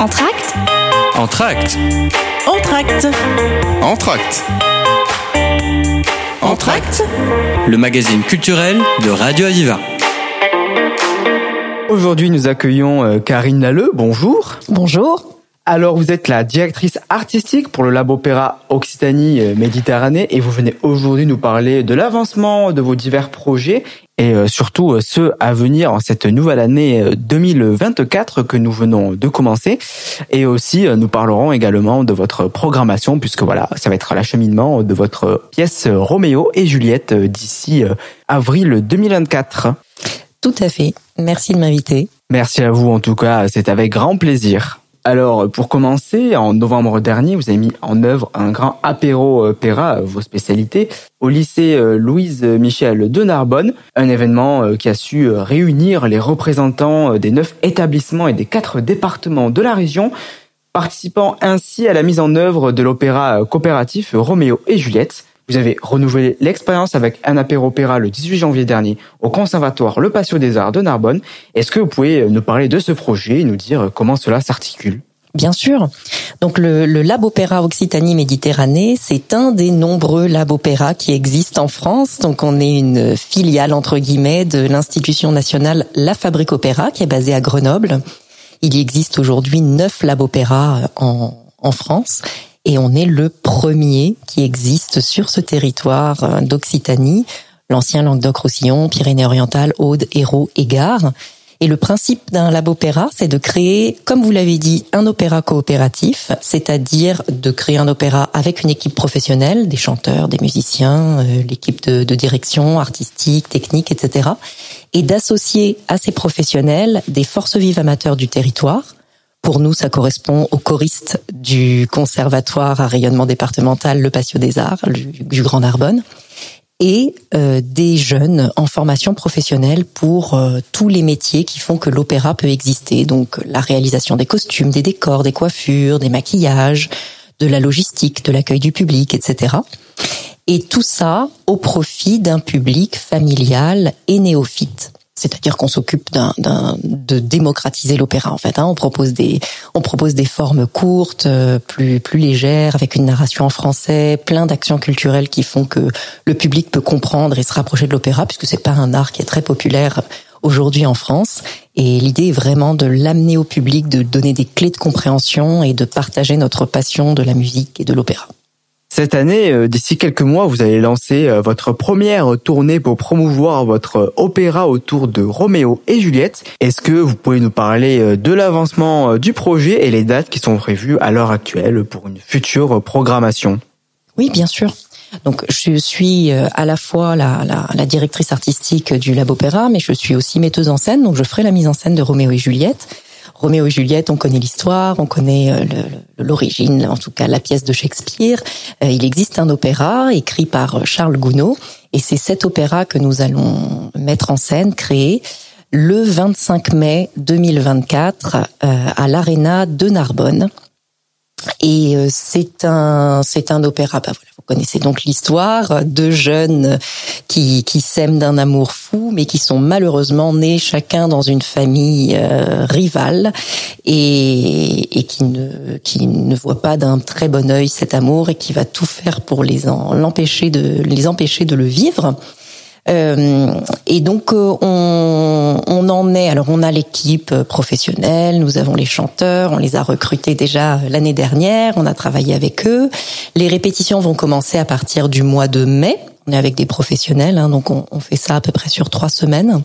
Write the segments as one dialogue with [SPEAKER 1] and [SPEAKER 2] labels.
[SPEAKER 1] Entracte
[SPEAKER 2] Entracte
[SPEAKER 3] Entracte.
[SPEAKER 2] Entracte
[SPEAKER 3] Entracte.
[SPEAKER 2] Le magazine culturel de Radio Aviva.
[SPEAKER 4] Aujourd'hui, nous accueillons euh, Karine Lalleux. Bonjour.
[SPEAKER 5] Bonjour.
[SPEAKER 4] Alors, vous êtes la directrice artistique pour le Lab Opéra Occitanie euh, Méditerranée et vous venez aujourd'hui nous parler de l'avancement de vos divers projets et euh, surtout euh, ceux à venir en cette nouvelle année 2024 que nous venons de commencer. Et aussi, nous parlerons également de votre programmation puisque voilà, ça va être l'acheminement de votre pièce Roméo et Juliette d'ici avril 2024.
[SPEAKER 5] Tout à fait. Merci de m'inviter.
[SPEAKER 4] Merci à vous en tout cas, c'est avec grand plaisir. Alors, pour commencer, en novembre dernier, vous avez mis en œuvre un grand apéro opéra, vos spécialités, au lycée euh, Louise Michel de Narbonne, un événement euh, qui a su euh, réunir les représentants des neuf établissements et des quatre départements de la région, participant ainsi à la mise en œuvre de l'opéra coopératif Roméo et Juliette. Vous avez renouvelé l'expérience avec un apéro-opéra le 18 janvier dernier au Conservatoire Le Patio des Arts de Narbonne. Est-ce que vous pouvez nous parler de ce projet et nous dire comment cela s'articule?
[SPEAKER 5] Bien sûr. Donc le, le, Lab Opéra Occitanie Méditerranée, c'est un des nombreux Lab Opéra qui existent en France. Donc on est une filiale entre guillemets de l'institution nationale La Fabrique Opéra qui est basée à Grenoble. Il existe aujourd'hui neuf Lab Opéra en, en France et on est le premier qui existe sur ce territoire euh, d'Occitanie, l'ancien Languedoc-Roussillon, Pyrénées-Orientales, Aude, Hérault et Gare. Et le principe d'un lab opéra, c'est de créer, comme vous l'avez dit, un opéra coopératif, c'est-à-dire de créer un opéra avec une équipe professionnelle, des chanteurs, des musiciens, euh, l'équipe de, direction artistique, technique, etc. Et d'associer à ces professionnels des forces vives amateurs du territoire, pour nous, ça correspond aux choristes du conservatoire à rayonnement départemental Le Patio des Arts du Grand Narbonne et euh, des jeunes en formation professionnelle pour euh, tous les métiers qui font que l'opéra peut exister. Donc la réalisation des costumes, des décors, des coiffures, des maquillages, de la logistique, de l'accueil du public, etc. Et tout ça au profit d'un public familial et néophyte c'est-à-dire qu'on s'occupe d'un, de démocratiser l'opéra en fait. Hein. On propose des on propose des formes courtes, euh, plus plus légères, avec une narration en français, plein d'actions culturelles qui font que le public peut comprendre et se rapprocher de l'opéra, puisque c'est pas un art qui est très populaire aujourd'hui en France. Et l'idée est vraiment de l'amener au public, de donner des clés de compréhension et de partager notre passion de la musique et de l'opéra.
[SPEAKER 4] Cette année, euh, d'ici quelques mois, vous allez lancer euh, votre première tournée pour promouvoir votre opéra autour de Roméo et Juliette. Est-ce que vous pouvez nous parler euh, de l'avancement du projet et les dates qui sont prévues à l'heure actuelle pour une future programmation?
[SPEAKER 5] Oui, bien sûr. Donc, je suis à la fois la, la, la, directrice artistique du Lab Opéra, mais je suis aussi metteuse en scène. Donc, je ferai la mise en scène de Roméo et Juliette. Roméo et Juliette, on connaît l'histoire, on connaît euh, l'origine, en tout cas la pièce de Shakespeare. Euh, il existe un opéra écrit par euh, Charles Gounod, et c'est cet opéra que nous allons mettre en scène, créer le 25 mai 2024 à l'Arena de Narbonne. Et c'est un c'est un opéra. Bah voilà, vous connaissez donc l'histoire de jeunes qui, qui s'aiment d'un amour fou, mais qui sont malheureusement nés chacun dans une famille euh, rivale et, et qui ne qui ne voient pas d'un très bon œil cet amour et qui va tout faire pour les l'empêcher de les empêcher de le vivre. Euh, et donc euh, on, on, en est. Alors on a l'équipe professionnelle, nous avons les chanteurs, on les a recrutés déjà l'année dernière, on a travaillé avec eux. Les répétitions vont commencer à partir du mois de mai. On est avec des professionnels, hein, donc on, on fait ça à peu près sur trois semaines.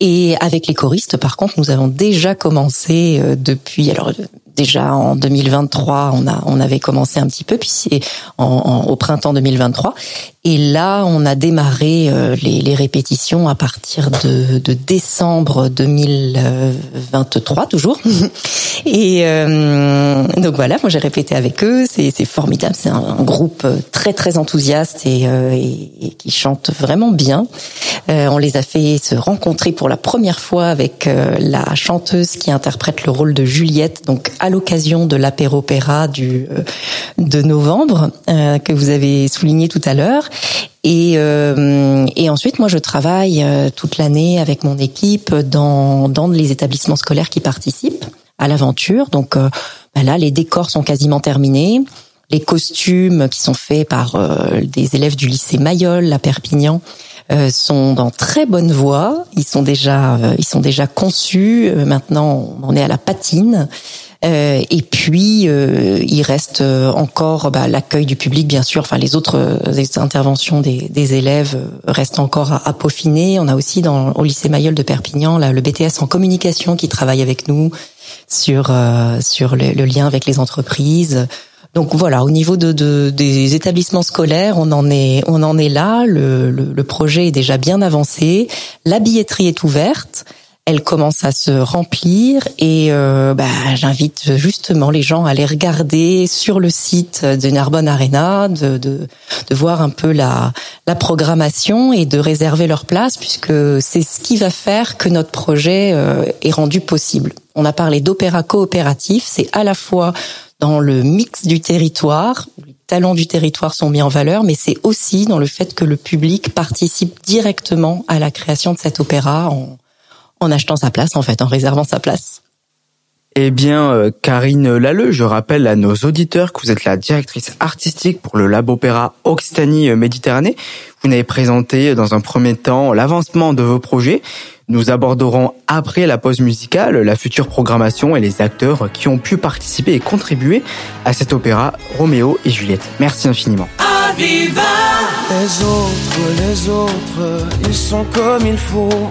[SPEAKER 5] Et avec les choristes, par contre, nous avons déjà commencé euh, depuis. Alors déjà en 2023, on a on avait commencé un petit peu, puis c'est en, au printemps 2023. Et là, on a démarré euh, les, les, répétitions à partir de, de, décembre 2023 toujours. Et euh, donc voilà, moi j'ai répété avec eux. C'est formidable. C'est un, groupe très très enthousiaste et, euh, et, qui chante vraiment bien. Euh, on les a fait se rencontrer pour la première fois avec euh, la chanteuse qui interprète le rôle de Juliette. Donc l'occasion de l'apéro-opéra du de novembre que vous avez souligné tout à l'heure. Et, euh, et ensuite, moi, je travaille euh, toute l'année avec mon équipe dans, dans les établissements scolaires qui participent à l'aventure. Donc bah là, les décors sont quasiment terminés. Les costumes qui sont faits par des élèves du lycée Mayol à Perpignan sont dans très bonne voie. Ils sont déjà, ils sont déjà conçus. maintenant, on est à la patine. Euh, et puis, euh, il reste euh, encore bah, l'accueil du public, bien sûr. Enfin, les autres interventions des, des, élèves restent encore à, peaufiner. On a aussi dans au lycée Mayol de Perpignan là, le BTS en communication qui travaille avec nous sur sur le, le, lien avec les entreprises. Donc voilà, au niveau de, de, des établissements scolaires, on en est on en est là. Le, le, le projet est déjà bien avancé. La billetterie est ouverte elle commence à se remplir et euh, bah, j'invite justement les gens à aller regarder sur le site de Narbonne Arena, de, de, de, voir un peu la, la programmation et de réserver leur place puisque c'est ce qui va faire que notre projet euh, est rendu possible. On a parlé d'opéra coopératif, c'est à la fois dans le mix du territoire, les talents du territoire sont mis en valeur, mais c'est aussi dans le fait que le public participe directement à la création de cet opéra en, en achetant sa place, en fait, en réservant sa place.
[SPEAKER 4] Eh bien, euh, Karine Lalleux, je rappelle à nos auditeurs que vous êtes la directrice artistique pour le Lab Opéra Occitanie Méditerranée. Vous n'avez présenté dans un premier temps l'avancement de vos projets. Nous aborderons après la pause musicale la future programmation et les acteurs qui ont pu participer et contribuer à cet opéra Roméo et Juliette. Merci infiniment.
[SPEAKER 1] Les autres, les autres, ils sont comme il faut.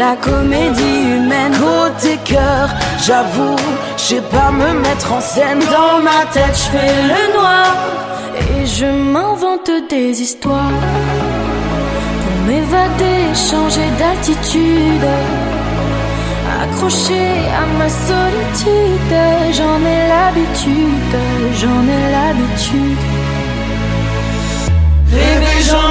[SPEAKER 1] la comédie humaine. Côté cœur, j'avoue, je sais pas me mettre en scène. Dans ma tête, je fais le noir. Et je m'invente des histoires. Pour m'évader, changer d'attitude. Accroché à ma solitude. J'en ai l'habitude, j'en ai l'habitude. J'en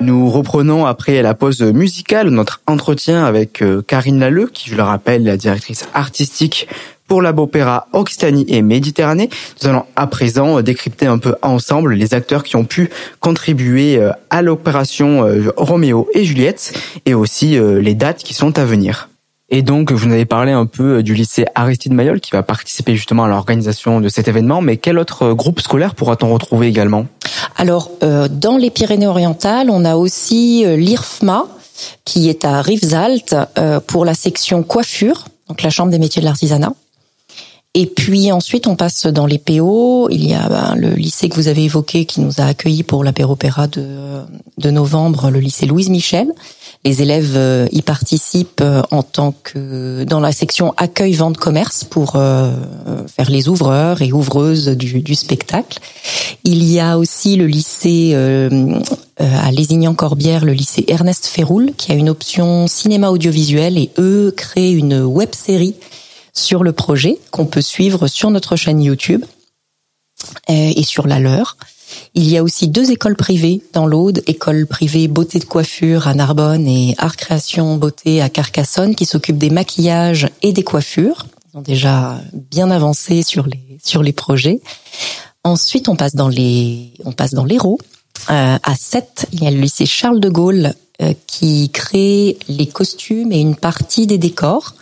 [SPEAKER 4] Nous reprenons après la pause musicale notre entretien avec euh, Karine Lalleux, qui, je le rappelle, la directrice artistique pour l'Opéra Occitanie et Méditerranée. Nous allons à présent décrypter un peu ensemble les acteurs qui ont pu contribuer à l'opération Roméo et Juliette et aussi les dates qui sont à venir. Et donc, vous nous avez parlé un peu euh, du lycée Aristide Mayol qui va participer justement à l'organisation de cet événement. Mais quel autre euh, groupe scolaire pourra-t-on retrouver également?
[SPEAKER 5] Alors, euh, dans les Pyrénées-Orientales, on a aussi l'IRFMA qui est à Rivesaltes pour la section coiffure, donc la Chambre des métiers de l'artisanat. Et puis ensuite, on passe dans les PO. Il y a ben, le lycée que vous avez évoqué qui nous a accueillis pour l'apéro-opéra de, de novembre, le lycée Louise Michel. Les élèves euh, y participent euh, en tant que dans la section accueil vente commerce pour euh, faire les ouvreurs et ouvreuses du, spectacle. Il y a aussi le lycée à Lézignan-Corbière, le lycée Ernest Ferroul, qui a une option cinéma audiovisuel et eux créent une web série sur le projet qu'on peut suivre sur notre chaîne YouTube et sur la leur. Il y a aussi deux écoles privées dans l'Aude, école privée beauté de coiffure à Narbonne et art création beauté à Carcassonne qui s'occupent des maquillages et des coiffures. Ils ont déjà bien avancé sur les sur les projets. Ensuite, on passe dans les on passe dans l'Hérault. Euh, à 7, il y a le lycée Charles de Gaulle euh, qui crée les costumes et une partie des décors.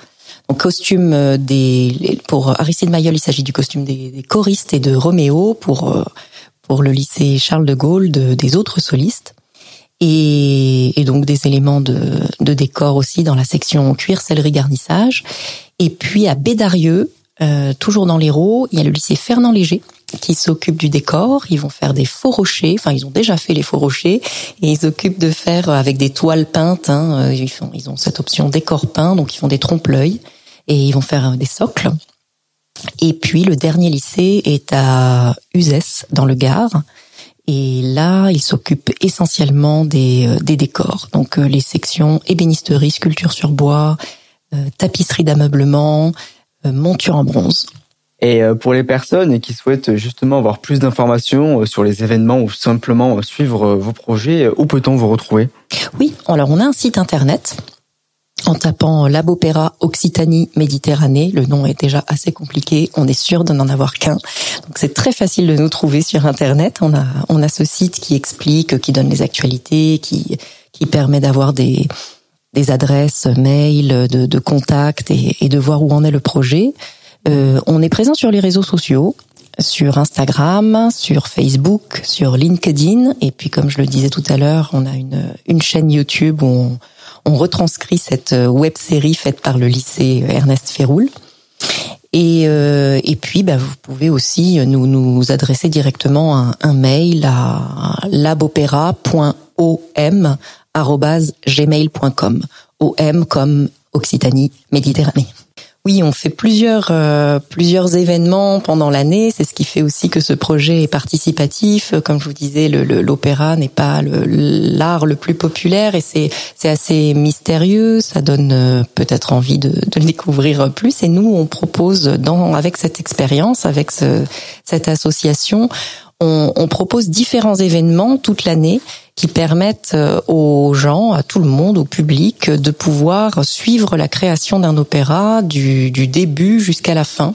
[SPEAKER 5] Costume euh, des pour Aristide Mayol, il s'agit du costume des, des, choristes et de Roméo pour euh, pour le lycée Charles de Gaulle de, des autres solistes. Et, et, donc des éléments de, de, décor aussi dans la section cuir, sellerie, garnissage. Et puis à Bédarieux, euh, toujours dans l'Hérault, il y a le lycée Fernand Léger qui s'occupe du décor. Ils vont faire des faux rochers. Enfin, ils ont déjà fait les faux rochers et ils s'occupent de faire avec des toiles peintes. Hein, euh, ils, font, ils ont cette option décor peint, donc ils font des trompe-l'œil et ils vont faire des socles. Et puis le dernier lycée est à Uzès, dans le Gard. Et là, il s'occupe essentiellement des, euh, des décors. Donc euh, les sections ébénisterie, sculpture sur bois, euh, tapisserie d'ameublement, monture en bronze.
[SPEAKER 4] Et pour les personnes qui souhaitent justement avoir plus d'informations sur les événements ou simplement suivre vos projets, où peut-on vous retrouver?
[SPEAKER 5] Oui, alors on a un site internet en tapant Labopéra Occitanie Méditerranée. Le nom est déjà assez compliqué. On est sûr de n'en avoir qu'un. Donc c'est très facile de nous trouver sur Internet. On a, on a ce site qui explique, qui donne les actualités, qui, qui permet d'avoir des, des adresses mail, de, de contacts et, et, de voir où en est le projet. Euh, on est présent sur les réseaux sociaux sur Instagram, sur Facebook, sur LinkedIn, et puis comme je le disais tout à l'heure, on a une, une chaîne YouTube où on, on retranscrit cette euh, web série faite par le lycée Ernest Ferroul. Et, euh, et puis, bah, vous pouvez aussi nous, nous adresser directement un, un mail à labopéra.om@gmail.com. OM comme Occitanie Méditerranée. Oui, on fait plusieurs euh, plusieurs événements pendant l'année. C'est ce qui fait aussi que ce projet est participatif. Comme je vous disais, l'opéra n'est pas l'art le, plus populaire et c'est c'est assez mystérieux. Ça donne euh, peut-être envie de, le découvrir plus. Et nous, on propose dans avec cette expérience, avec ce, cette association, on, on propose différents événements toute l'année qui permettent euh, aux gens, à tout le monde, au public, de pouvoir suivre la création d'un opéra du, du début jusqu'à la fin.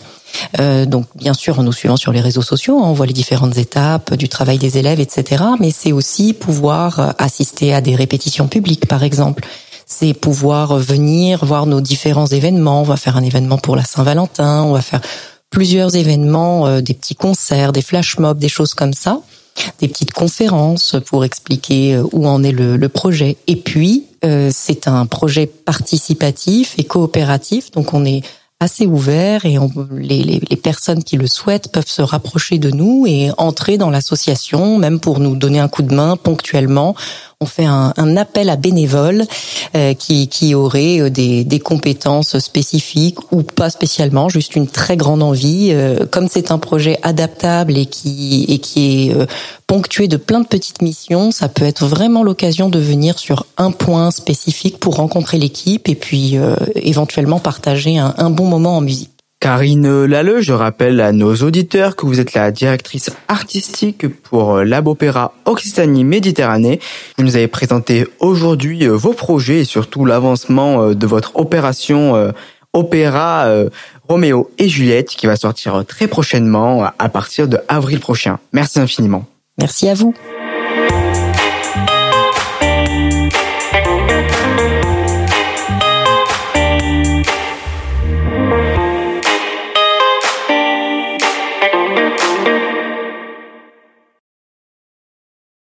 [SPEAKER 5] Euh, donc bien sûr en nous suivant sur les réseaux sociaux, hein, on voit les différentes étapes du travail des élèves, etc. Mais c'est aussi pouvoir assister à des répétitions publiques, par exemple. C'est pouvoir venir voir nos différents événements. On va faire un événement pour la Saint-Valentin, on va faire plusieurs événements, euh, des petits concerts, des flash mobs, des choses comme ça des petites conférences pour expliquer euh, où en est le, le projet. Et puis, euh, c'est un projet participatif et coopératif, donc on est assez ouvert et on, les, les, les, personnes qui le souhaitent peuvent se rapprocher de nous et entrer dans l'association, même pour nous donner un coup de main ponctuellement on fait un, appel à bénévoles euh, qui, qui auraient euh, des, compétences spécifiques ou pas spécialement, juste une très grande envie. Euh, comme c'est un projet adaptable et qui, et qui est ponctué de plein de petites missions, ça peut être vraiment l'occasion de venir sur un point spécifique pour rencontrer l'équipe et puis éventuellement partager un bon moment en musique.
[SPEAKER 4] Karine Lalleux, je rappelle à nos auditeurs que vous êtes la directrice artistique pour euh, l'Abopéra Occitanie Méditerranée. Vous nous avez présenté aujourd'hui euh, vos projets et surtout l'avancement euh, de votre opération opéra Roméo et Juliette qui va sortir très prochainement à partir de avril prochain. Merci infiniment.
[SPEAKER 5] Merci à vous.